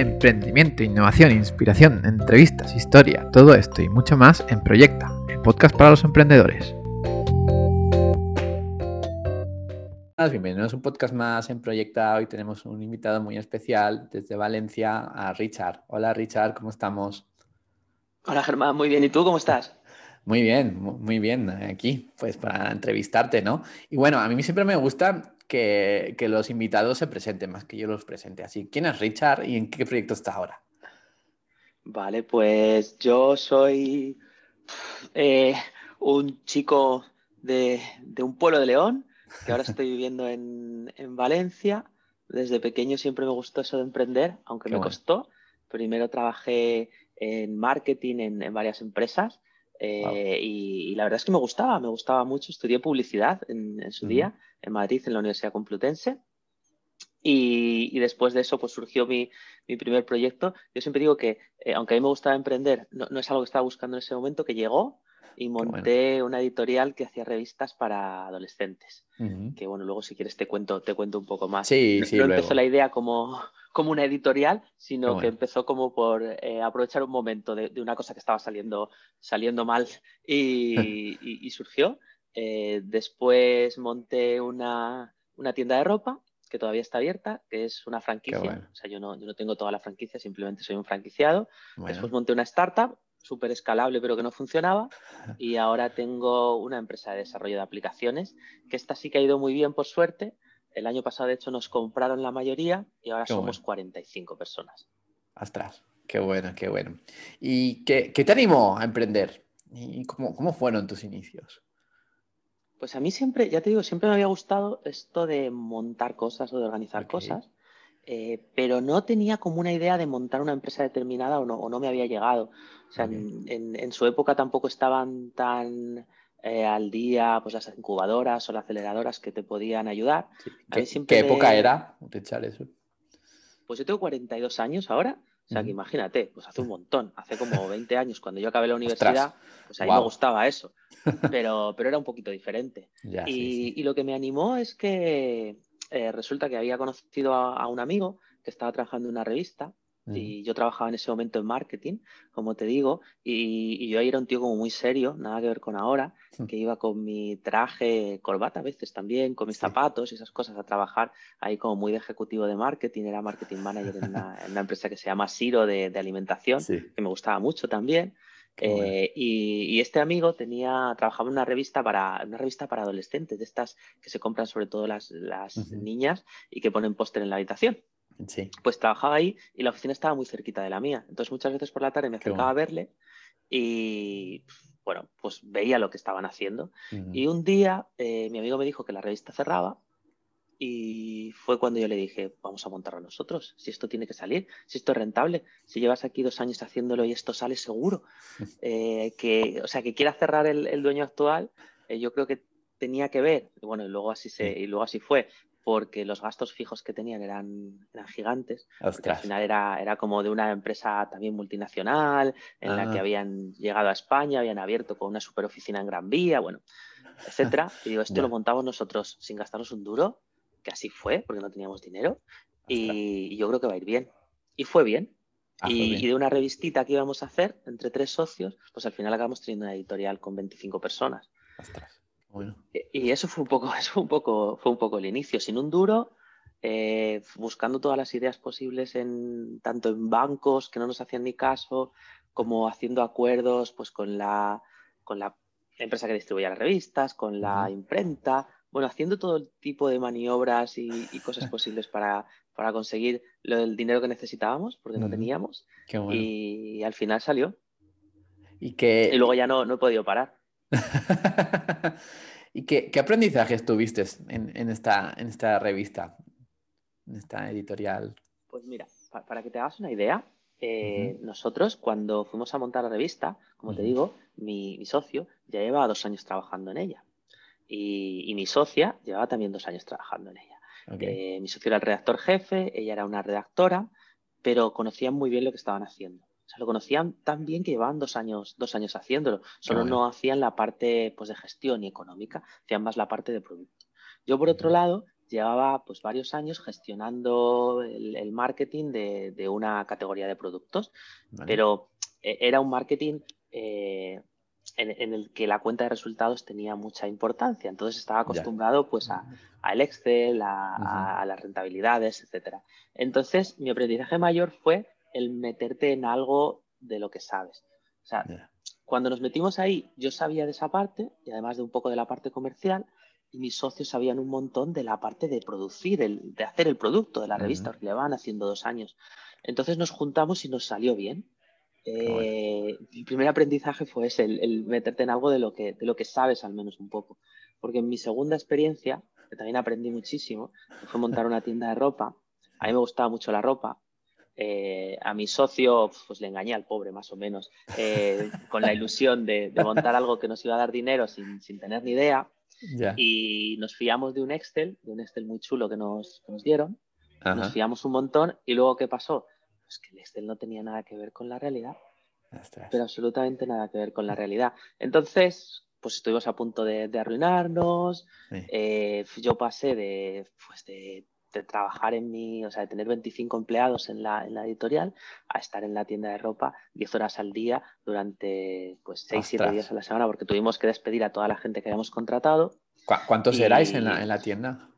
emprendimiento, innovación, inspiración, entrevistas, historia, todo esto y mucho más en Proyecta, el podcast para los emprendedores. Bienvenidos a un podcast más en Proyecta. Hoy tenemos un invitado muy especial desde Valencia, a Richard. Hola Richard, ¿cómo estamos? Hola Germán, muy bien. ¿Y tú cómo estás? Muy bien, muy bien. Aquí, pues para entrevistarte, ¿no? Y bueno, a mí siempre me gusta que, los invitados se presenten más que yo los presente. Así, ¿quién es Richard y en qué proyecto está ahora? Vale, pues yo soy eh, un chico de, un pueblo de León, que ahora estoy viviendo en, Valencia. Desde pequeño siempre me gustó eso de emprender, aunque me costó. Primero trabajé en marketing en, varias empresas eh, y, la verdad es que me gustaba, me gustaba mucho. Estudié publicidad en, su día en Madrid, en la Universidad Complutense. Y, después de eso, pues surgió mi, primer proyecto. Yo siempre digo que, eh, aunque a mí me gustaba emprender, no, es algo que estaba buscando en ese momento, que llegó y monté una editorial que hacía revistas para adolescentes. Que bueno, luego si quieres te cuento, te cuento un poco más. Sí, sí, no, empezó la idea como, como una editorial, sino que empezó como por eh, aprovechar un momento de, una cosa que estaba saliendo, saliendo mal y, surgió. Eh, después monté una, tienda de ropa que todavía está abierta, que es una franquicia. O sea, yo no, yo no, tengo toda la franquicia, simplemente soy un franquiciado. Después monté una startup súper escalable pero que no funcionaba y ahora tengo una empresa de desarrollo de aplicaciones que esta sí que ha ido muy bien por suerte. El año pasado de hecho nos compraron la mayoría y ahora somos 45 personas. Ostras, qué bueno, qué bueno. ¿Y qué, qué te animó a emprender? ¿Y cómo, cómo fueron tus inicios? Pues a mí siempre, ya te digo, siempre me había gustado esto de montar cosas o de organizar cosas, eh, pero no tenía como una idea de montar una empresa determinada o no, o no me había llegado. O sea, en, su época tampoco estaban tan eh, al día pues las incubadoras o las aceleradoras que te podían ayudar. ¿Qué, época era eso? Pues yo tengo 42 años ahora. O sea, que imagínate, pues hace un montón, hace como 20 años, cuando yo acabé la universidad, pues a mí me gustaba eso, pero, pero era un poquito diferente. y, lo que me animó es que eh, resulta que había conocido a, un amigo que estaba trabajando en una revista y yo trabajaba en ese momento en marketing, como te digo, y, yo ahí era un tío como muy serio, nada que ver con ahora, que iba con mi traje, corbata a veces también, con mis zapatos y esas cosas a trabajar ahí como muy de ejecutivo de marketing, era marketing manager en una, empresa que se llama Siro de, alimentación, que me gustaba mucho también. Eh, y, este amigo tenía, trabajaba en una revista para, una revista para adolescentes, de estas que se compran sobre todo las, niñas y que ponen póster en la habitación. Pues trabajaba ahí y la oficina estaba muy cerquita de la mía. Entonces muchas veces por la tarde me acercaba a verle y bueno, pues veía lo que estaban haciendo. Y un día eh, mi amigo me dijo que la revista cerraba y fue cuando yo le dije, vamos a montarlo nosotros, si esto tiene que salir, si esto es rentable, si llevas aquí dos años haciéndolo y esto sale seguro. Eh, que, o sea, que quiera cerrar el, dueño actual, eh, yo creo que tenía que ver, bueno, y luego así, se, y luego así fue, porque los gastos fijos que tenían eran, eran gigantes. al final era, era como de una empresa también multinacional, en la que ah. habían llegado a España, habían abierto con una super oficina en Gran Vía, bueno, etcétera. Y digo, esto lo montamos nosotros sin gastarnos un duro, que así fue, porque no teníamos dinero, y, yo creo que va a ir bien. Y fue bien. Ah, y, y, de una revistita que íbamos a hacer entre tres socios, pues al final acabamos teniendo una editorial con 25 personas. Y eso fue un poco, eso un poco, fue un poco el inicio, sin un duro, eh, buscando todas las ideas posibles en tanto en bancos que no nos hacían ni caso, como haciendo acuerdos pues con la con la empresa que distribuía las revistas, con la imprenta, bueno, haciendo todo tipo de maniobras y, cosas posibles para, para conseguir el dinero que necesitábamos, porque no teníamos. Y, al final salió. Y, que... y luego ya no, no he podido parar. ¿Y qué, aprendizajes tuviste en, esta, en esta revista, en esta editorial? Pues mira, para, que te hagas una idea, eh, nosotros cuando fuimos a montar la revista, como te digo, mi, socio ya llevaba dos años trabajando en ella. Y, mi socia llevaba también dos años trabajando en ella. Eh, mi socio era el redactor jefe, ella era una redactora, pero conocían muy bien lo que estaban haciendo sea, lo conocían tan bien que llevaban dos años, dos años haciéndolo. Solo no hacían la parte pues, de gestión y económica, hacían más la parte de producto. Yo, por otro lado, llevaba pues varios años gestionando el, marketing de, una categoría de productos, pero eh, era un marketing eh, en, el que la cuenta de resultados tenía mucha importancia. Entonces estaba acostumbrado pues a, al Excel, a, las rentabilidades, etcétera. Entonces mi aprendizaje mayor fue el meterte en algo de lo que sabes. O sea, cuando nos metimos ahí, yo sabía de esa parte y además de un poco de la parte comercial, y mis socios sabían un montón de la parte de producir, el, de hacer el producto de la revista, que le van haciendo dos años. Entonces nos juntamos y nos salió bien. Eh, mi primer aprendizaje fue ese, el, meterte en algo de lo, que, de lo que sabes al menos un poco. Porque en mi segunda experiencia, que también aprendí muchísimo, fue montar una tienda de ropa. A mí me gustaba mucho la ropa. Eh, a mi socio, pues le engañé al pobre más o menos, eh, con la ilusión de, montar algo que nos iba a dar dinero sin, sin tener ni idea. Y nos fiamos de un Excel, de un Excel muy chulo que nos, nos dieron. Nos fiamos un montón y luego ¿qué pasó? Pues que el Excel no tenía nada que ver con la realidad. Pero absolutamente nada que ver con la realidad. Entonces, pues estuvimos a punto de, arruinarnos. Eh, yo pasé de, pues de, trabajar en mi, o sea, de tener 25 empleados en la, en la, editorial a estar en la tienda de ropa 10 horas al día durante pues 6, 7 días a la semana porque tuvimos que despedir a toda la gente que habíamos contratado. ¿Cuántos erais en la, en la tienda?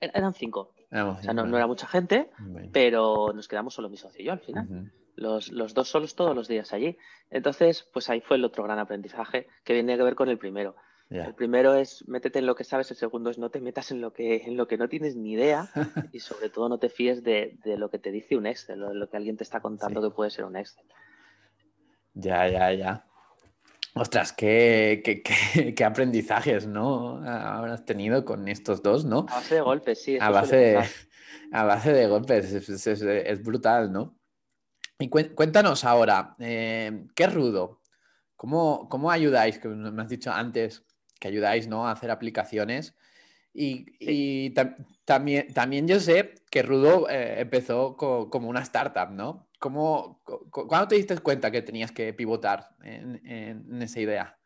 Eran cinco. O sea, no, era mucha gente, pero nos quedamos solo mi socio y yo al final. los, dos solos todos los días allí. Entonces, pues ahí fue el otro gran aprendizaje que viene que ver con el primero. El primero es métete en lo que sabes, el segundo es no te metas en lo que, en lo que no tienes ni idea y sobre todo no te fíes de, lo que te dice un Excel, de lo que alguien te está contando que puede ser un Excel. Ya, ya, ya. Ostras, qué, qué, aprendizajes, ¿no? Habrás tenido con estos dos, ¿no? A base de golpes, sí. A base de, a base de golpes, es, brutal, ¿no? Y cuéntanos ahora, eh, ¿qué rudo? ¿Cómo, ¿Cómo ayudáis? Que me has dicho antes que ayudáis, ¿no? A hacer aplicaciones. Y, también, también yo sé que Rudo eh, empezó como una startup, ¿no? ¿Cómo, ¿Cuándo te diste cuenta que tenías que pivotar en, esa idea?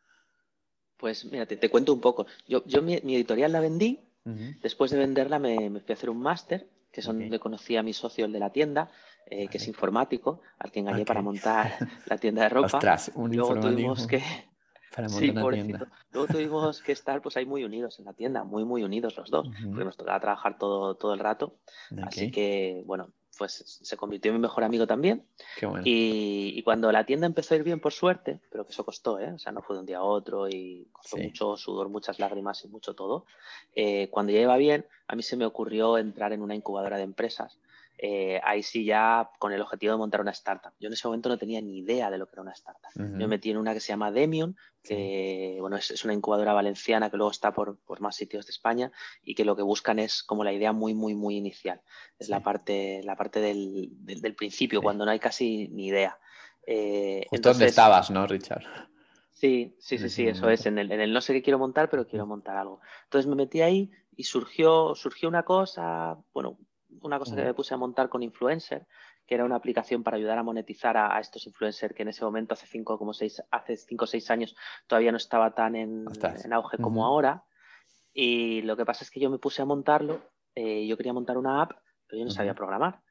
Pues mira, te, cuento un poco. Yo, yo mi, editorial la vendí, después de venderla me, fui a hacer un máster, que es donde conocí a mi socio, el de la tienda, eh, que es informático, al que engañé para montar la tienda de ropa. Ostras, un Luego tuvimos que, sí, Luego tuvimos que estar pues ahí muy unidos en la tienda, muy, muy unidos los dos, porque nos tocaba trabajar todo, todo el rato. Así que, bueno, pues se convirtió en mi mejor amigo también. y, cuando la tienda empezó a ir bien, por suerte, pero que eso costó, ¿eh? o sea, no fue de un día a otro y costó mucho sudor, muchas lágrimas y mucho todo. Eh, cuando ya iba bien, a mí se me ocurrió entrar en una incubadora de empresas eh, ahí sí ya con el objetivo de montar una startup. Yo en ese momento no tenía ni idea de lo que era una startup. Me metí en una que se llama Demion, que bueno, es, una incubadora valenciana que luego está por, más sitios de España y que lo que buscan es como la idea muy, muy, muy inicial. Es la parte, la parte del, principio, cuando no hay casi ni idea. Eh, ¿Dónde estabas, no, Richard? Sí, sí, sí, sí, eso es. En el, en el no sé qué quiero montar, pero quiero montar algo. Entonces me metí ahí y surgió, surgió una cosa, bueno, una cosa que me puse a montar con Influencer, que era una aplicación para ayudar a monetizar a, estos influencers que en ese momento, hace cinco, como seis, hace cinco o seis años, todavía no estaba tan en, auge como ahora. Y lo que pasa es que yo me puse a montarlo, eh, yo quería montar una app, pero yo no sabía programar.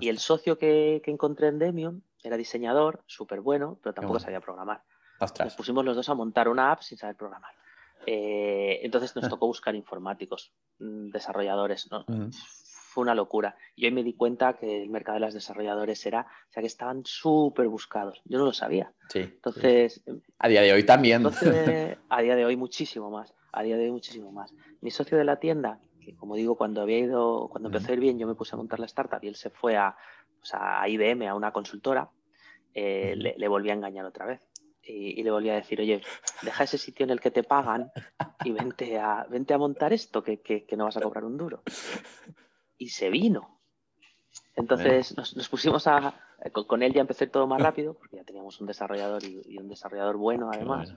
Y el socio que, encontré en Demium era diseñador, súper bueno, pero tampoco sabía programar. Nos pusimos los dos a montar una app sin saber programar. Eh, entonces nos tocó buscar informáticos, mm, desarrolladores. ¿no? Fue una locura. Y hoy me di cuenta que el mercado de las desarrolladores era, o sea, que estaban súper buscados. Yo no lo sabía. Sí. Entonces. A día de hoy también. a día de hoy muchísimo más. A día de hoy muchísimo más. Mi socio de la tienda, que como digo, cuando había ido, cuando empezó a ir bien, yo me puse a montar la startup y él se fue a, a IBM, a una consultora, eh, le, volví a engañar otra vez. Y, le volví a decir, oye, deja ese sitio en el que te pagan y vente a, vente a montar esto, que, que, que no vas a cobrar un duro y se vino. Entonces nos, pusimos a. Con, él ya empecé todo más rápido, porque ya teníamos un desarrollador y, un desarrollador bueno además.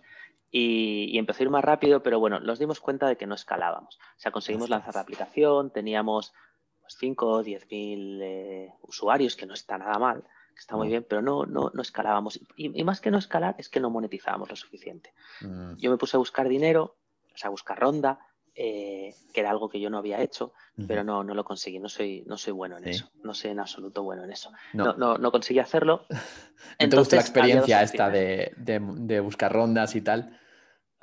Y, y, empezó a ir más rápido, pero bueno, nos dimos cuenta de que no escalábamos. O sea, conseguimos lanzar la aplicación, teníamos pues, 5 o 10 mil eh, usuarios, que no está nada mal, que está muy bien, pero no, no, no escalábamos. Y, más que no escalar, es que no monetizábamos lo suficiente. Mm. Yo me puse a buscar dinero, o sea, a buscar ronda, eh, que era algo que yo no había hecho, pero no, no lo conseguí, no soy, no soy bueno en eso, no soy en absoluto bueno en eso. No, no, conseguí hacerlo. ¿No te gusta la experiencia esta de, buscar rondas y tal?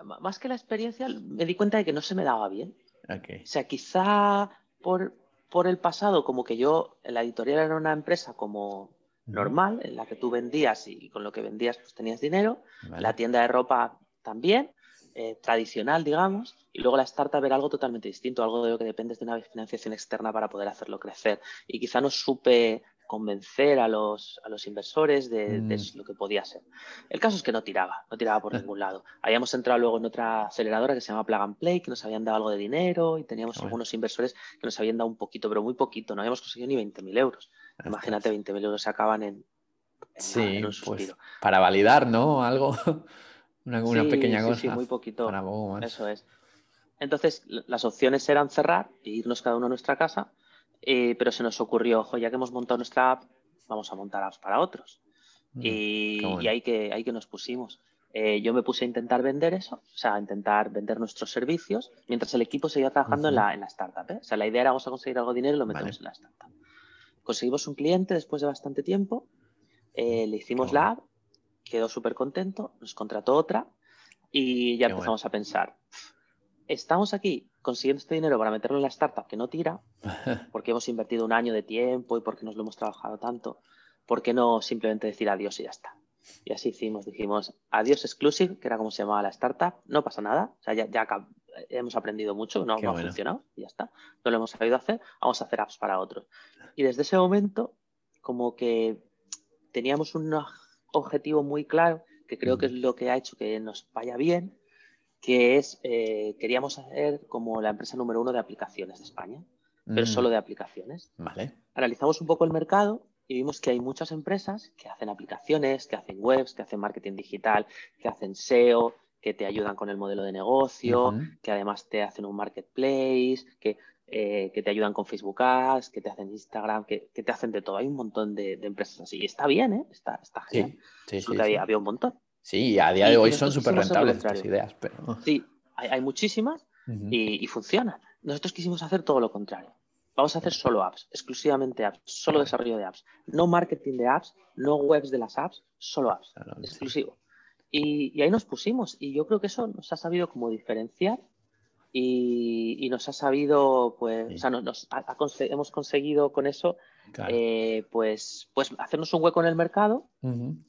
Más que la experiencia, me di cuenta de que no se me daba bien. O sea, quizá por, por el pasado, como que yo, la editorial era una empresa como normal, en la que tú vendías y con lo que vendías pues tenías dinero, la tienda de ropa también, eh, tradicional, digamos, y luego la startup era algo totalmente distinto, algo de lo que dependes de una financiación externa para poder hacerlo crecer. Y quizá no supe convencer a los, a los inversores de, mm. lo que podía ser. El caso es que no tiraba, no tiraba por ningún lado. Habíamos entrado luego en otra aceleradora que se llama Plug and Play, que nos habían dado algo de dinero y teníamos algunos inversores que nos habían dado un poquito, pero muy poquito, no habíamos conseguido ni 20.000 euros. Imagínate, 20.000 euros se acaban en, sí, pues, para validar, ¿no? Algo, una, pequeña cosa. Sí, muy poquito. Eso es. Entonces, las opciones eran cerrar e irnos cada uno a nuestra casa, eh, pero se nos ocurrió, ojo, ya que hemos montado nuestra app, vamos a montar apps para otros. Mm, y, ahí, que, ahí que nos pusimos. Eh, yo me puse a intentar vender eso, o sea, a intentar vender nuestros servicios, mientras el equipo seguía trabajando en, la, en, la, startup. ¿eh? O sea, la idea era vamos a conseguir algo de dinero y lo metemos en la startup. Conseguimos un cliente después de bastante tiempo, le hicimos la app, quedó súper contento, nos contrató otra y ya empezamos a pensar, estamos aquí consiguiendo este dinero para meterlo en la startup que no tira, porque hemos invertido un año de tiempo y porque nos lo hemos trabajado tanto, ¿por qué no simplemente decir adiós y ya está? Y así hicimos, dijimos adiós exclusive, que era como se llamaba la startup, no pasa nada, o sea, ya, hemos aprendido mucho, no, ha funcionado y ya está, no lo hemos sabido hacer, vamos a hacer apps para otros. Y desde ese momento, como que teníamos un objetivo muy claro, que creo que es lo que ha hecho que nos vaya bien, que es, eh, queríamos hacer como la empresa número uno de aplicaciones de España, pero mm. solo de aplicaciones. Vale. Analizamos un poco el mercado y vimos que hay muchas empresas que hacen aplicaciones, que hacen webs, que hacen marketing digital, que hacen SEO, que te ayudan con el modelo de negocio, que además te hacen un marketplace, que, eh, que, te ayudan con Facebook Ads, que te hacen Instagram, que, que te hacen de todo. Hay un montón de, empresas así. Y está bien, ¿eh? Está, está genial. Sí, sí, había, había, un montón. Sí, a día de hoy son súper rentables estas ideas. Pero... Sí, hay, muchísimas y, funcionan. Nosotros quisimos hacer todo lo contrario. Vamos a hacer solo apps, exclusivamente apps, solo desarrollo de apps. No marketing de apps, no webs de las apps, solo apps, exclusivo. Y, ahí nos pusimos y yo creo que eso nos ha sabido como diferenciar y, nos ha sabido, pues, o sea, nos, hemos conseguido con eso eh, pues, pues hacernos un hueco en el mercado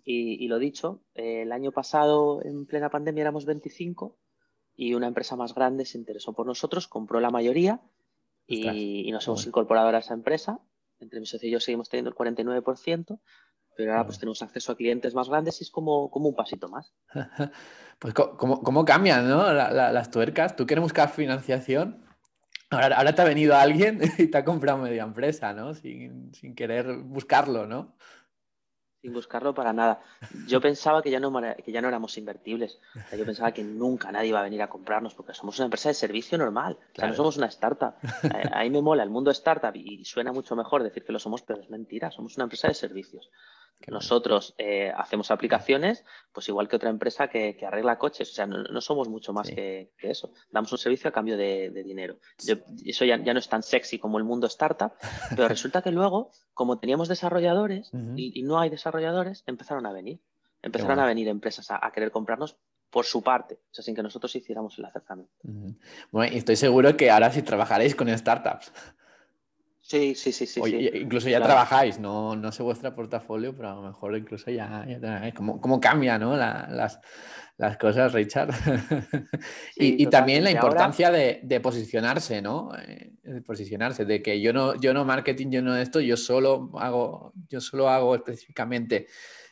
y, lo dicho, el año pasado en plena pandemia éramos 25 y una empresa más grande se interesó por nosotros, compró la mayoría y, nos hemos incorporado a esa empresa. Entre mi socio y yo seguimos teniendo el 49%, pero ahora pues tenemos acceso a clientes más grandes y es como, como un pasito más. pues cómo, cómo cambian ¿no? las tuercas. Tú quieres buscar financiación Ahora, te ha venido alguien y te ha comprado media empresa, ¿no? Sin, querer buscarlo, ¿no? Sin buscarlo para nada. Yo pensaba que ya no, que ya no éramos invertibles. yo pensaba que nunca nadie iba a venir a comprarnos porque somos una empresa de servicio normal. O sea, no somos una startup. Ahí me mola el mundo startup y suena mucho mejor decir que lo somos, pero es mentira. Somos una empresa de servicios. Nosotros eh, hacemos aplicaciones, pues igual que otra empresa que, arregla coches. O sea, no, somos mucho más que, eso. Damos un servicio a cambio de, dinero. eso ya, no es tan sexy como el mundo startup, pero resulta que luego, como teníamos desarrolladores y, no hay desarrolladores, empezaron a venir. Empezaron a venir empresas a, querer comprarnos por su parte, o sea, sin que nosotros hiciéramos el acercamiento. Bueno, y estoy seguro que ahora sí trabajaréis con startups. Sí, sí, sí, sí. Incluso ya trabajáis, no, no sé vuestro portafolio, pero a lo mejor incluso ya, ya ¿Cómo, cambia ¿no? las, cosas, Richard? y, también la importancia de, posicionarse, ¿no? Eh, de posicionarse, de que yo no, yo no marketing, yo no esto, yo solo hago, yo solo hago específicamente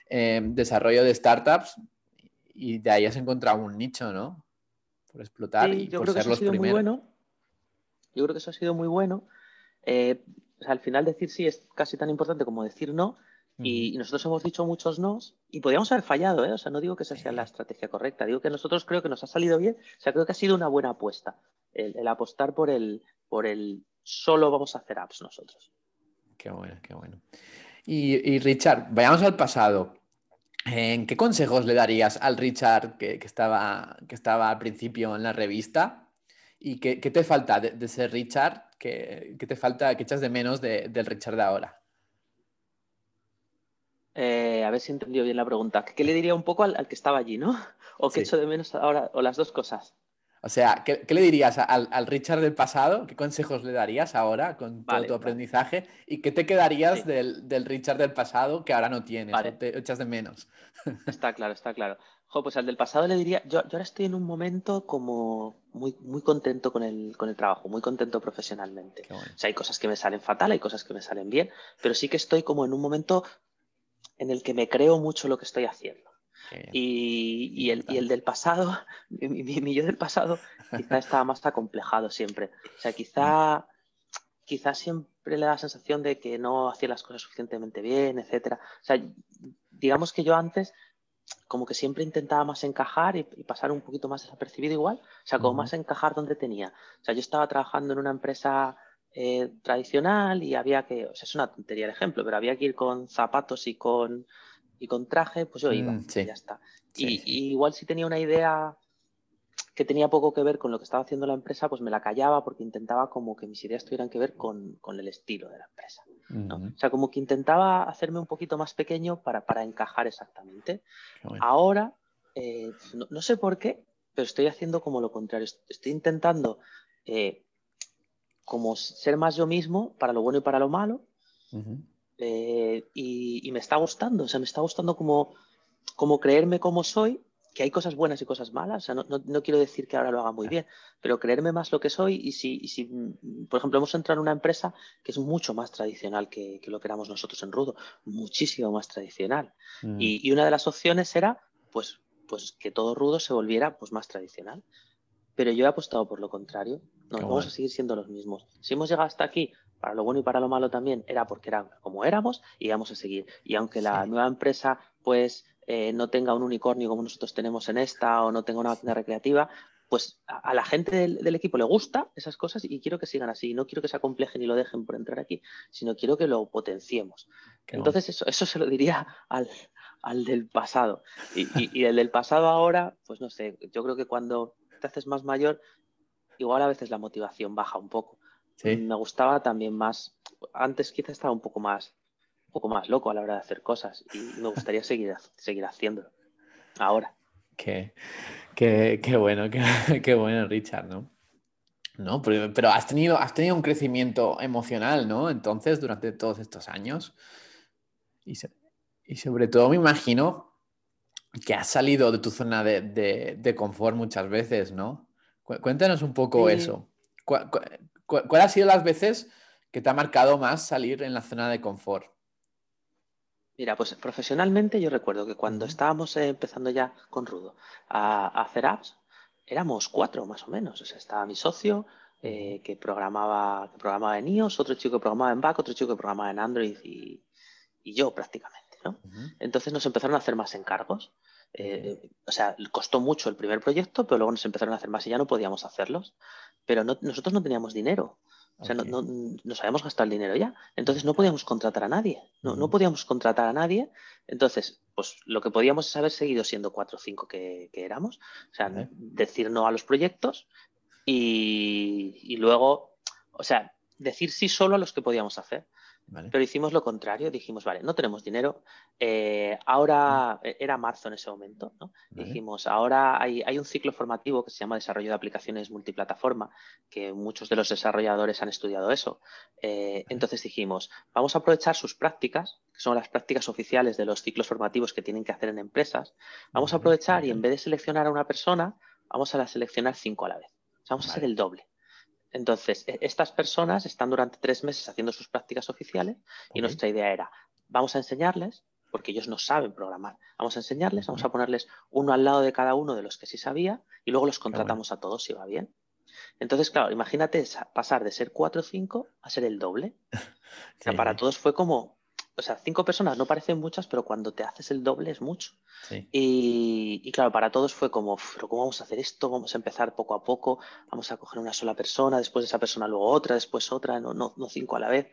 eh, desarrollo de startups y de ahí has encontrado un nicho, ¿no? Por explotar y por ser los primeros. Muy bueno. Yo creo que eso ha sido muy bueno eh, al final decir sí es casi tan importante como decir no. Y, nosotros hemos dicho muchos no y podríamos haber fallado, ¿eh? O sea, no digo que esa sea la estrategia correcta, digo que nosotros creo que nos ha salido bien, o sea, creo que ha sido una buena apuesta el, apostar por el, por el solo vamos a hacer apps nosotros. Qué bueno, qué bueno. Y, Richard, vayamos al pasado. ¿En qué consejos le darías al Richard que, estaba, que estaba al principio en la revista ¿Y qué, te falta de, ser Richard? ¿Qué, te falta, qué echas de menos del Richard de ahora? Eh, a ver si he entendido bien la pregunta. ¿Qué le diría un poco al, que estaba allí, no? ¿O qué echo de menos ahora? ¿O las dos cosas? O sea, ¿qué, le dirías al, Richard del pasado? ¿Qué consejos le darías ahora con todo tu aprendizaje? ¿Y qué te quedarías del, Richard del pasado que ahora no tienes o te echas de menos? Está claro, está claro. Pues al del pasado le diría, yo, ahora estoy en un momento como muy, muy contento con el, con el trabajo, muy contento profesionalmente. O sea, hay cosas que me salen fatal, hay cosas que me salen bien, pero sí que estoy como en un momento en el que me creo mucho lo que estoy haciendo. Y, el, del pasado, mi, yo del pasado, quizá estaba más acomplejado siempre. O sea, quizá, quizá siempre le da la sensación de que no hacía las cosas suficientemente bien, etcétera. O sea, digamos que yo antes como que siempre intentaba más encajar y, pasar un poquito más desapercibido igual, o sea, como más encajar donde tenía. O sea, yo estaba trabajando en una empresa eh, tradicional y había que, o sea, es una tontería de ejemplo, pero había que ir con zapatos y con y con traje, pues yo iba, mm, y ya está. y, igual si tenía una idea que tenía poco que ver con lo que estaba haciendo la empresa, pues me la callaba porque intentaba como que mis ideas tuvieran que ver con, el estilo de la empresa. O sea, como que intentaba hacerme un poquito más pequeño para, encajar exactamente. Ahora, eh, no, sé por qué, pero estoy haciendo como lo contrario. Estoy intentando eh, como ser más yo mismo para lo bueno y para lo malo. Eh, y, me está gustando, o sea, me está gustando como, como creerme como soy, que hay cosas buenas y cosas malas, o sea, no, quiero decir que ahora lo haga muy bien, pero creerme más lo que soy y si, si por ejemplo, hemos entrado en una empresa que es mucho más tradicional que, lo que éramos nosotros en Rudo, muchísimo más tradicional. Mm. Y, una de las opciones era, pues, pues que todo Rudo se volviera pues, más tradicional. Pero yo he apostado por lo contrario. No, vamos a seguir siendo los mismos. Si hemos llegado hasta aquí, para lo bueno y para lo malo también, era porque era como éramos y vamos a seguir. Y aunque la nueva empresa pues eh, no tenga un unicornio como nosotros tenemos en esta o no tenga una tienda recreativa, pues a, la gente del, equipo le gusta esas cosas y quiero que sigan así. No quiero que se acomplejen y lo dejen por entrar aquí, sino quiero que lo potenciemos. Entonces eso, eso se lo diría al, del pasado. Y, y el del pasado ahora, pues no sé, yo creo que cuando te haces más mayor, igual a veces la motivación baja un poco. Me gustaba también más, antes quizá estaba un poco más, un poco más loco a la hora de hacer cosas y me gustaría seguir, seguir haciéndolo. Ahora. Qué, qué, bueno, qué, bueno, Richard, ¿no? No, pero, has, tenido, has tenido un crecimiento emocional, ¿no? Entonces, durante todos estos años. Y, y sobre todo me imagino que has salido de tu zona de, confort muchas veces, ¿no? Cuéntanos un poco eso. ¿Cuáles han sido las veces que te ha marcado más salir en la zona de confort? Mira, pues profesionalmente yo recuerdo que cuando estábamos empezando ya con Rudo a, hacer apps, éramos cuatro más o menos. O sea, estaba mi socio eh, que, programaba, que programaba en iOS, otro chico que programaba en Back, otro chico que programaba en Android y, y yo prácticamente. Entonces nos empezaron a hacer más encargos. Eh, o sea, costó mucho el primer proyecto, pero luego nos empezaron a hacer más y ya no podíamos hacerlos. Pero nosotros no teníamos dinero. O sea, no, nos habíamos gastado el dinero ya. Entonces no podíamos contratar a nadie. No, no podíamos contratar a nadie. Entonces, pues lo que podíamos es haber seguido siendo cuatro o cinco que, éramos. O sea, decir no a los proyectos y, y, luego, o sea, decir sí solo a los que podíamos hacer. Pero hicimos lo contrario, dijimos, vale, no tenemos dinero, eh, ahora e, era marzo en ese momento, ¿no? Dijimos, ahora hay, un ciclo formativo que se llama Desarrollo de Aplicaciones Multiplataforma, que muchos de los desarrolladores han estudiado eso. Eh, entonces dijimos, vamos a aprovechar sus prácticas, que son las prácticas oficiales de los ciclos formativos que tienen que hacer en empresas, vamos a aprovechar y en vez de seleccionar a una persona, vamos a seleccionar cinco a la vez. vamos a hacer el doble. Entonces, e, estas personas están durante tres meses haciendo sus prácticas oficiales y nuestra idea era, vamos a enseñarles, porque ellos no saben programar, vamos a enseñarles, vamos a ponerles uno al lado de cada uno de los que sí sabía y luego los contratamos a todos si va bien. Entonces, claro, imagínate pasar de ser cuatro o cinco a ser el doble. O sea, para todos fue como, o sea, cinco personas no parecen muchas, pero cuando te haces el doble es mucho. Y, claro, para todos fue como, pero ¿cómo vamos a hacer esto? Vamos a empezar poco a poco, vamos a coger una sola persona, después de esa persona luego otra, después otra, no, no, cinco a la vez.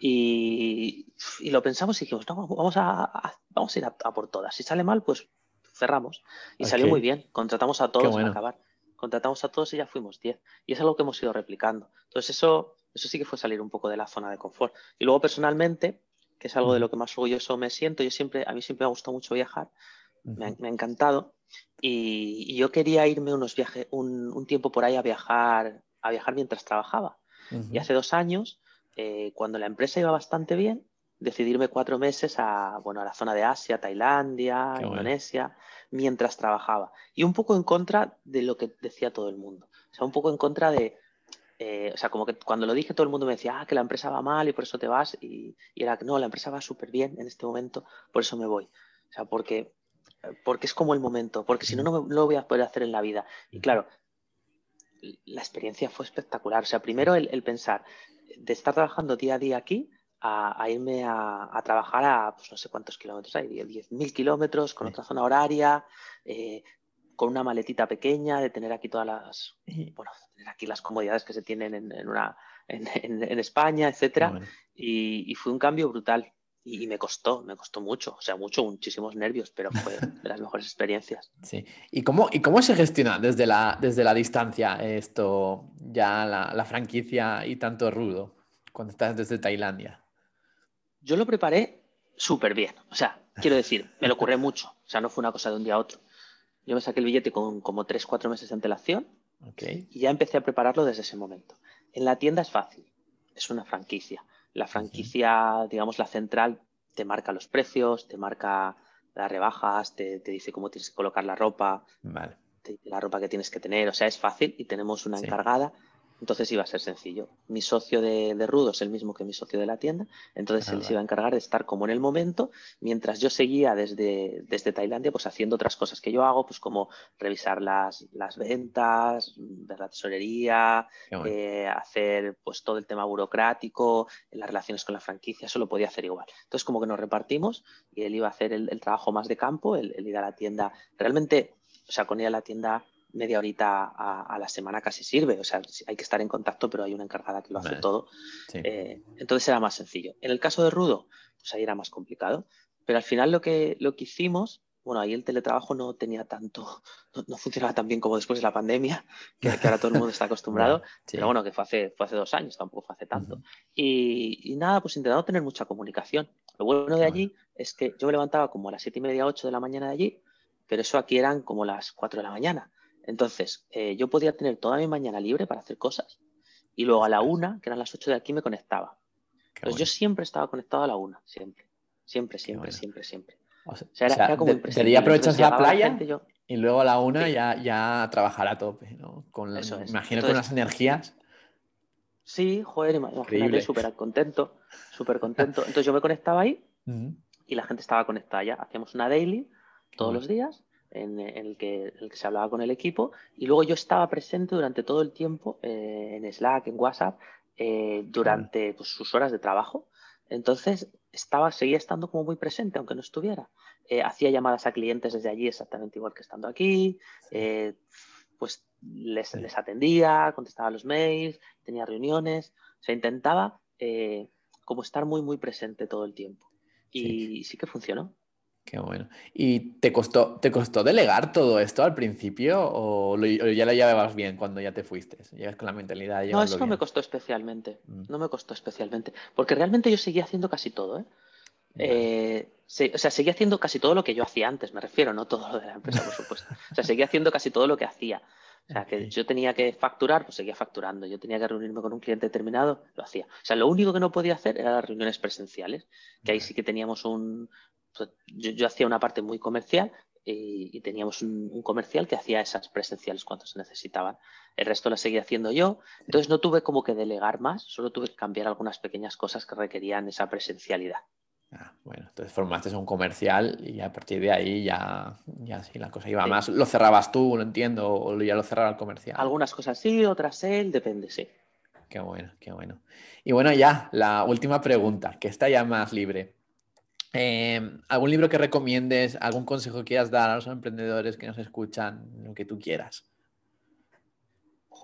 Y, lo pensamos y dijimos, no, vamos a, vamos a ir a, por todas. Si sale mal, pues cerramos. Y salió muy bien, contratamos a todos para acabar contratamos a todos y ya fuimos 10. Y es algo que hemos ido replicando. Entonces eso, eso sí que fue salir un poco de la zona de confort. Y luego personalmente, que es algo de lo que más orgulloso me siento, yo siempre, a mí siempre me ha gustado mucho viajar, me, ha, encantado. Y, yo quería irme unos viajes, un, tiempo por ahí a viajar, a viajar mientras trabajaba. Y hace dos años, eh, cuando la empresa iba bastante bien, decidirme cuatro meses a, bueno, a la zona de Asia, Tailandia, Indonesia, mientras trabajaba. Y un poco en contra de lo que decía todo el mundo. O sea, un poco en contra de, eh, o sea, como que cuando lo dije todo el mundo me decía, ah, que la empresa va mal y por eso te vas. Y, y era que no, la empresa va súper bien en este momento, por eso me voy. O sea, porque, porque es como el momento, porque si no, no, lo voy a poder hacer en la vida. Y claro, la experiencia fue espectacular. O sea, primero el pensar de estar trabajando día a día aquí a, irme a, trabajar a pues no sé cuántos kilómetros hay, 10.000 kilómetros, con otra zona horaria, eh, con una maletita pequeña, de tener aquí todas las, bueno, tener aquí las comodidades que se tienen en, una, en, España, etcétera. Y, fue un cambio brutal. Y, me costó, me costó mucho, o sea, mucho, muchísimos nervios, pero fue de las mejores experiencias. Sí. ¿Y cómo, y cómo se gestiona desde la, desde la distancia esto, ya la, la franquicia y tanto rudo, cuando estás desde Tailandia? yo lo preparé súper bien. O sea, quiero decir, me lo ocurrió mucho. O sea, no fue una cosa de un día a otro. Yo me saqué el billete con como tres, cuatro meses de antelación y ya empecé a prepararlo desde ese momento. En la tienda es fácil, es una franquicia. La franquicia, digamos, la central, te marca los precios, te marca las rebajas, te, dice cómo tienes que colocar la ropa, la ropa que tienes que tener. O sea, es fácil y tenemos una encargada entonces iba a ser sencillo. Mi socio de, Rudo es el mismo que mi socio de la tienda, entonces él se iba a encargar de estar como en el momento, mientras yo seguía desde, desde Tailandia, pues haciendo otras cosas que yo hago, pues como revisar las, las ventas, ver la tesorería, eh, hacer pues todo el tema burocrático, las relaciones con la franquicia, eso lo podía hacer igual. Entonces como que nos repartimos y él iba a hacer el, trabajo más de campo, el, el ir a la tienda. Realmente, o sea, con ir a la tienda media horita a, la semana casi sirve. O sea, hay que estar en contacto, pero hay una encargada que lo hace todo. Eh, entonces era más sencillo. En el caso de Rudo, pues ahí era más complicado. Pero al final lo que, lo que hicimos, bueno, ahí el teletrabajo no tenía tanto, no, funcionaba tan bien como después de la pandemia, que, ahora todo el mundo está acostumbrado. Pero bueno, que fue hace, fue hace dos años, tampoco fue hace tanto. y, nada, pues intentando tener mucha comunicación. Lo bueno de allí es que yo me levantaba como a las siete y media, ocho de la mañana de allí, pero eso aquí eran como las cuatro de la mañana. Entonces, eh, yo podía tener toda mi mañana libre para hacer cosas y luego a la una, que eran las ocho de aquí, me conectaba. Entonces yo siempre estaba conectado a la una, siempre. Siempre, siempre, siempre, siempre. O sea, era, como de, aprovechas la playa y luego a la una ya, ya trabajar a tope, ¿no? Con Imagino con las energías. Sí, joder, imagínate, súper contento, súper contento. Entonces yo me conectaba ahí y la gente estaba conectada ya. Hacíamos una daily todos los días en, el que, el que se hablaba con el equipo y luego yo estaba presente durante todo el tiempo eh, en Slack, en WhatsApp, eh, durante pues, sus horas de trabajo. Entonces estaba, seguía estando como muy presente, aunque no estuviera. Eh, hacía llamadas a clientes desde allí exactamente igual que estando aquí. pues les, les, atendía, contestaba los mails, tenía reuniones. O sea, intentaba como estar muy, muy presente todo el tiempo. Y sí que funcionó. Qué bueno. ¿Y te costó, te costó delegar todo esto al principio o, ya lo llevabas bien cuando ya te fuiste? Llegas con la mentalidad de No, eso no me costó especialmente. Mm. No me costó especialmente. Porque realmente yo seguía haciendo casi todo, ¿eh? eh o sea, seguía haciendo casi todo lo que yo hacía antes, me refiero, no todo lo de la empresa, por supuesto. O sea, seguía haciendo casi todo lo que hacía. O sea, que yo tenía que facturar, pues seguía facturando. Yo tenía que reunirme con un cliente determinado, lo hacía. O sea, lo único que no podía hacer eran las reuniones presenciales, que ahí sí que teníamos un, yo, hacía una parte muy comercial y, teníamos un, comercial que hacía esas presenciales cuando se necesitaban. El resto la seguía haciendo yo, entonces no tuve como que delegar más, solo tuve que cambiar algunas pequeñas cosas que requerían esa presencialidad. Ah, bueno, entonces formaste un comercial y a partir de ahí ya, ya sí, la cosa iba más. ¿Lo cerrabas tú, lo entiendo, o ya lo cerraba el comercial? Algunas cosas sí, otras él, depende, sí. Qué bueno, qué bueno. Y bueno, ya, la última pregunta, que está ya más libre. Em, ¿Algún libro que recomiendes? ¿Algún consejo que quieras dar a los emprendedores que nos escuchan? Lo que tú quieras.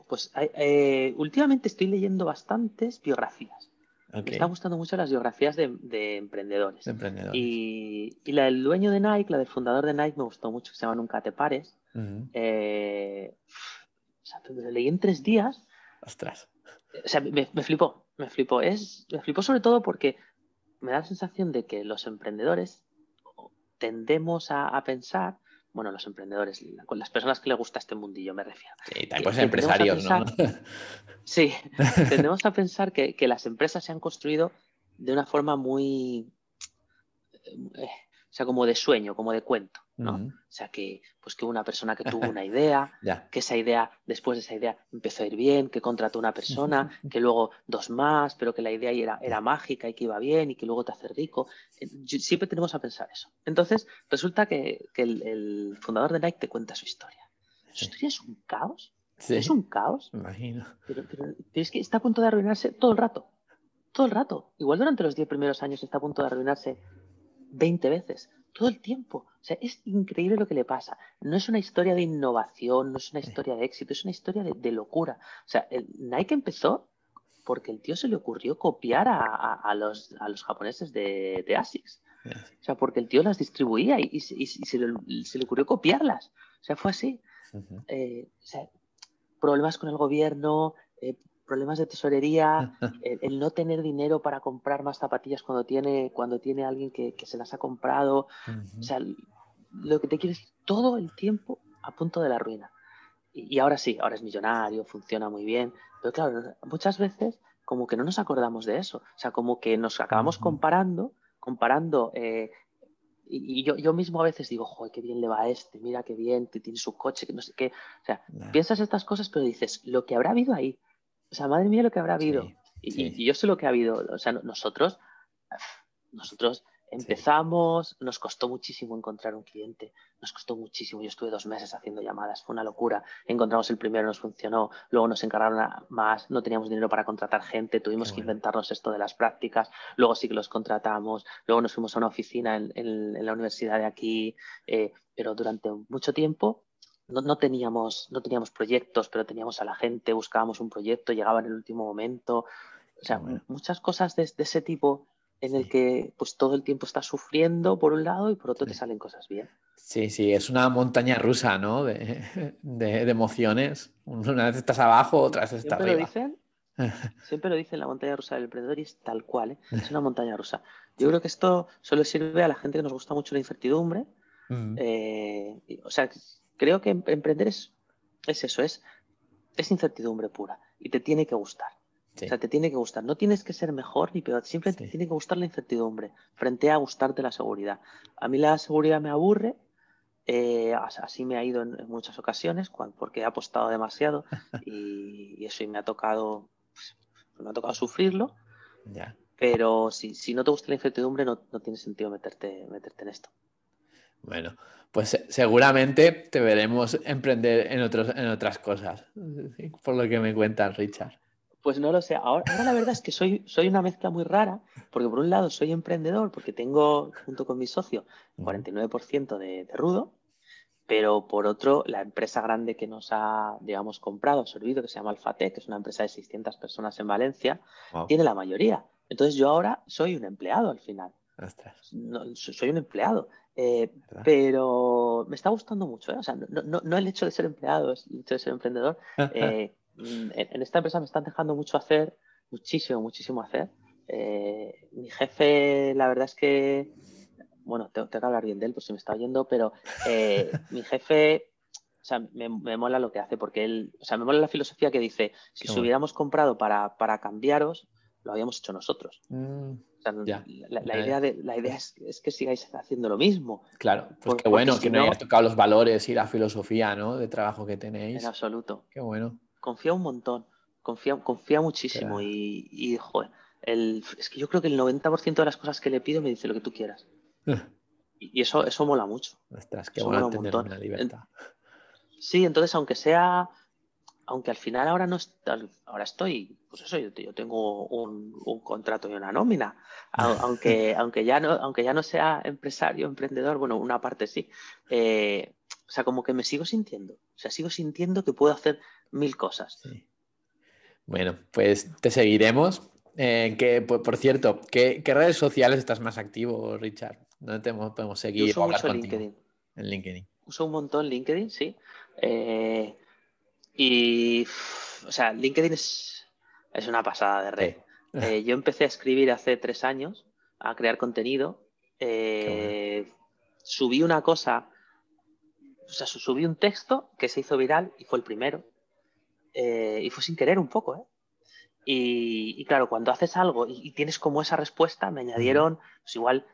Pues eh, últimamente estoy leyendo bastantes biografías. Me están gustando mucho las biografías de, emprendedores. Y, la del dueño de Nike, la del fundador de Nike, me gustó mucho, que se llama Nunca te pares. Eh, sea, lo leí en tres días. Ostras. O sea, me, flipó, me flipó. Es, me flipó sobre todo porque me da la sensación de que los emprendedores tendemos a, pensar, bueno, los emprendedores, con las personas que les gusta este mundillo me refiero. Sí, también empresarios, ¿no? sí, tendemos a pensar que, que, las empresas se han construido de una forma muy... Eh, o sea, como de sueño, como de cuento, ¿no? O sea, que, pues que una persona que tuvo una idea, que esa idea, después de esa idea empezó a ir bien, que contrató una persona, que luego dos más, pero que la idea era, era mágica y que iba bien y que luego te hace rico. Eh, siempre tenemos a pensar eso. Entonces, resulta que, el, fundador de Nike te cuenta su historia. Su historia es un caos. Es un caos. Imagino. Pero, pero, es que está a punto de arruinarse todo el rato. Todo el rato. Igual durante los 10 primeros años está a punto de arruinarse 20 veces, todo el tiempo. O sea, es increíble lo que le pasa. No es una historia de innovación, no es una historia de éxito, es una historia de, locura. O sea, el Nike empezó porque el tío se le ocurrió copiar a, los, a los, japoneses de, ASICS. O sea, porque el tío las distribuía y, se, le, ocurrió copiarlas. O sea, fue así. Eh, o sea, problemas con el gobierno, eh, problemas de tesorería, el, no tener dinero para comprar más zapatillas cuando tiene, cuando tiene alguien que, se las ha comprado. O sea, lo que te quieres todo el tiempo a punto de la ruina. Y, ahora sí, ahora es millonario, funciona muy bien. Pero claro, muchas veces como que no nos acordamos de eso. O sea, como que nos acabamos comparando, comparando. Eh, y, yo, yo, mismo a veces digo, joder, qué bien le va a este, mira qué bien, tiene su coche, que no sé qué. O sea, piensas estas cosas, pero dices, lo que habrá habido ahí, o sea, madre mía lo que habrá habido. y, yo sé lo que ha habido. O sea, nosotros, nosotros empezamos, nos costó muchísimo encontrar un cliente, nos costó muchísimo. Yo estuve dos meses haciendo llamadas, fue una locura. Encontramos el primero, nos funcionó, luego nos encargaron más, no teníamos dinero para contratar gente, tuvimos que inventarnos esto de las prácticas, luego sí que los contratamos, luego nos fuimos a una oficina en, la universidad de aquí, eh, pero durante mucho tiempo no, teníamos, no teníamos proyectos, pero teníamos a la gente, buscábamos un proyecto, llegaba en el último momento. O sea, muchas cosas de, ese tipo en el que pues todo el tiempo estás sufriendo por un lado y por otro te salen cosas bien. Sí, sí, es una montaña rusa, ¿no? De, emociones. Una vez estás abajo, otra vez estás arriba. Lo dicen, siempre lo dicen la montaña rusa del emprendedor y es tal cual, ¿eh? es una montaña rusa. Yo creo que esto solo sirve a la gente que nos gusta mucho la incertidumbre. Eh, o sea, creo que em-, emprender es, es eso, es, es incertidumbre pura y te tiene que gustar. O sea, te tiene que gustar. No tienes que ser mejor ni peor, siempre te tiene que gustar la incertidumbre frente a gustarte la seguridad. A mí la seguridad me aburre, eh, así me ha ido en, muchas ocasiones porque he apostado demasiado y, eso y me ha tocado, pues, me ha tocado sufrirlo. Pero si, si, no te gusta la incertidumbre, no, no tiene sentido meterte, meterte en esto. Bueno, pues seguramente te veremos emprender en, otros, en otras cosas, por lo que me cuentas, Richard. Pues no lo sé. Ahora, la verdad es que soy, soy una mezcla muy rara, porque por un lado soy emprendedor, porque tengo, junto con mi socio, 49% de, de, rudo, pero por otro, la empresa grande que nos ha, digamos, comprado, absorbido, que se llama Alfatec, que es una empresa de 600 personas en Valencia, tiene la mayoría. Entonces yo ahora soy un empleado al final. soy un empleado. Eh, pero me está gustando mucho, ¿eh? o sea, no, el hecho de ser empleado, es el hecho de ser emprendedor. Eh, mm, en, esta empresa me están dejando mucho hacer, muchísimo, muchísimo hacer. mi jefe, la verdad es que, bueno, tengo, que hablar bien de él, pues si me está oyendo, pero mi jefe, o sea, me, mola lo que hace, porque él, o sea, me mola la filosofía que dice, si se hubiéramos comprado para, para cambiaros, lo habíamos hecho nosotros. Mm la, idea, de, la idea es, que sigáis haciendo lo mismo. Claro, pues qué bueno que no hayas tocado los valores y la filosofía ¿no? de trabajo que tenéis. En absoluto. Qué bueno. Confía un montón, confía, confía muchísimo y, y, joder, el, es que yo creo que el 90% de las cosas que le pido me dice lo que tú quieras. y eso, eso mola mucho. Ostras, qué bueno tener una libertad. Sí, entonces aunque sea aunque al final ahora no ahora estoy, pues eso, yo, tengo un, contrato y una nómina, aunque, aunque, ya no, aunque ya no sea empresario, emprendedor, bueno, una parte sí. Eh, o sea, como que me sigo sintiendo, o sea, sigo sintiendo que puedo hacer mil cosas. Bueno, pues te seguiremos. Eh, que, por, cierto, ¿qué, redes sociales estás más activo, Richard? ¿Dónde te podemos seguir? Yo uso mucho LinkedIn. En LinkedIn. Uso un montón LinkedIn, sí. Eh, Y, o sea, LinkedIn es, es una pasada de red. Eh, yo empecé a escribir hace tres años, a crear contenido. Eh, subí una cosa, o sea, subí un texto que se hizo viral y fue el primero. Eh, y fue sin querer un poco, ¿eh? Y, claro, cuando haces algo y, tienes como esa respuesta, me añadieron, pues igual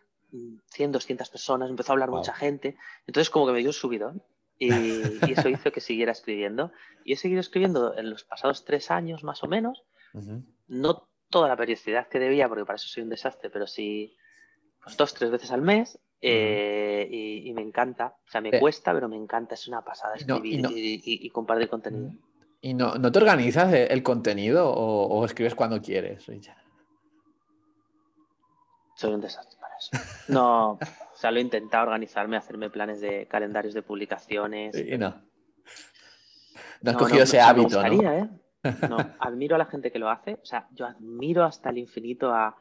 100, 200 personas, empezó a hablar mucha gente. Entonces, como que me dio un subidón. Y, eso hizo que siguiera escribiendo. Y he seguido escribiendo en los pasados tres años más o menos. No toda la periodicidad que debía, porque para eso soy un desastre, pero sí pues dos, tres veces al mes. Eh, y, me encanta. O sea, me eh. cuesta, pero me encanta. Es una pasada escribir y, compartir contenido. ¿Y no, te organizas el contenido o, escribes cuando quieres? Soy un desastre para eso. No, o sea, lo he intentado organizarme, hacerme planes de calendarios de publicaciones. Y no. No has cogido ese hábito, ¿no? ¿eh? No, admiro a la gente que lo hace. O sea, yo admiro hasta el infinito a,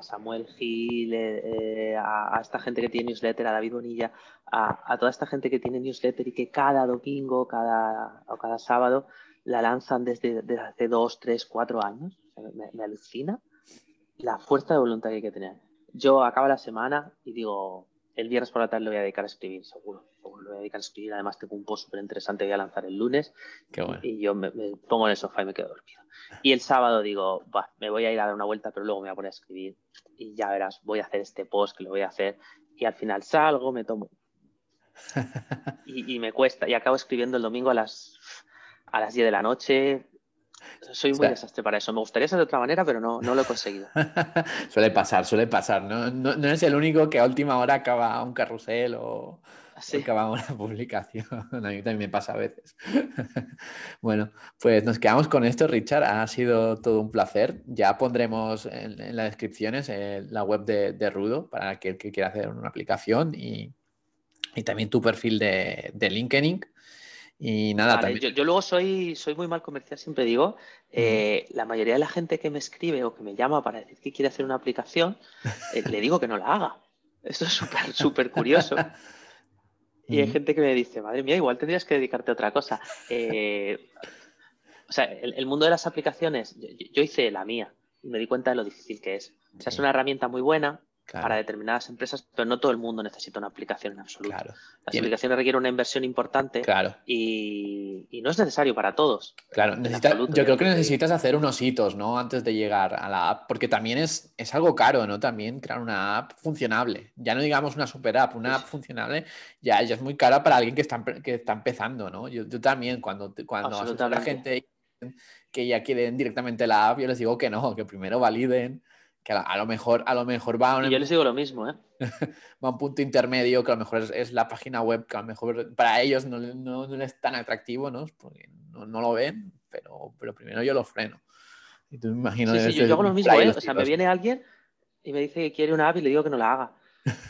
Samuel Gil, eh, eh, a, esta gente que tiene newsletter, a David Bonilla, a, toda esta gente que tiene newsletter y que cada domingo cada, o cada sábado la lanzan desde, hace dos, tres, cuatro años. me, alucina la fuerza de voluntad que hay que tener. Yo acabo la semana y digo, el viernes por la tarde lo voy a dedicar a escribir, seguro. Lo voy a dedicar a escribir. Además, tengo un post súper interesante que voy a lanzar el lunes. Y yo me, pongo en el sofá y me quedo dormido. Y el sábado digo, me voy a ir a dar una vuelta, pero luego me voy a poner a escribir. Y ya verás, voy a hacer este post que lo voy a hacer. Y al final salgo, me tomo. y, me cuesta. Y acabo escribiendo el domingo a las, a las 10 de la noche, soy muy desastre para eso. Me gustaría ser de otra manera, pero no, no lo he conseguido. suele pasar, suele pasar. ¿no? No, no, es el único que a última hora acaba un carrusel o, acaba una publicación. A mí también me pasa a veces. bueno, pues nos quedamos con esto, Richard. Ha sido todo un placer. Ya pondremos en, las descripciones eh, la web de, Rudo para aquel que quiera hacer una aplicación y, y también tu perfil de, de LinkedIn y nada, también... yo, luego soy, soy muy mal comercial, siempre digo, eh, la mayoría de la gente que me escribe o que me llama para decir que quiere hacer una aplicación, eh, le digo que no la haga. Esto es súper, súper curioso. Y hay gente que me dice, madre mía, igual tendrías que dedicarte a otra cosa. Eh, o sea, el, mundo de las aplicaciones, yo, hice la mía y me di cuenta de lo difícil que es. O sea, es una herramienta muy buena, para determinadas empresas, pero no todo el mundo necesita una aplicación en absoluto. Las aplicaciones requieren una inversión importante y, no es necesario para todos. Claro, yo creo que necesitas hacer unos hitos, ¿no? Antes de llegar a la app, porque también es, es algo caro, ¿no? También crear una app funcionable. Ya no digamos una super app, una app funcionable ya, ya es muy cara para alguien que está, que está empezando, ¿no? Yo, también, cuando, cuando la gente que ya quieren directamente la app, yo les digo que no, que primero validen que a, lo mejor, a lo mejor va a un... yo les digo lo mismo, ¿eh? va a un punto intermedio que a lo mejor es, la página web que a lo mejor para ellos no, no, es tan atractivo, ¿no? Porque no, lo ven, pero, pero primero yo lo freno. Y tú me imagino... Sí, sí, yo, hago lo mismo, ¿eh? O sea, me viene alguien y me dice que quiere una app y le digo que no la haga.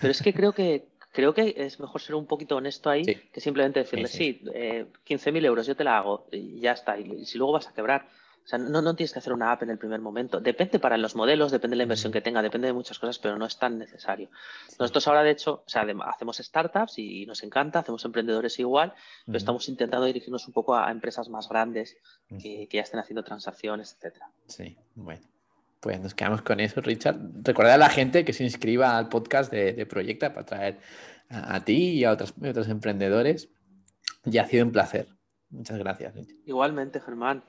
Pero es que creo que creo que es mejor ser un poquito honesto ahí que simplemente decirle, sí, sí. Eh, 15.000 euros yo te la hago y ya está. Y si luego vas a quebrar, o sea, no, no, tienes que hacer una app en el primer momento. Depende para los modelos, depende de la inversión que tenga, depende de muchas cosas, pero no es tan necesario. Nosotros ahora, de hecho, o sea, hacemos startups y nos encanta, hacemos emprendedores igual, pero estamos intentando dirigirnos un poco a, empresas más grandes que, ya estén haciendo transacciones, etcétera. Sí, bueno. Pues nos quedamos con eso, Richard. Recuerda a la gente que se inscriba al podcast de, Proyecta para traer a, ti y a otros, otros emprendedores. Y ha sido un placer. Muchas gracias. Igualmente, Germán.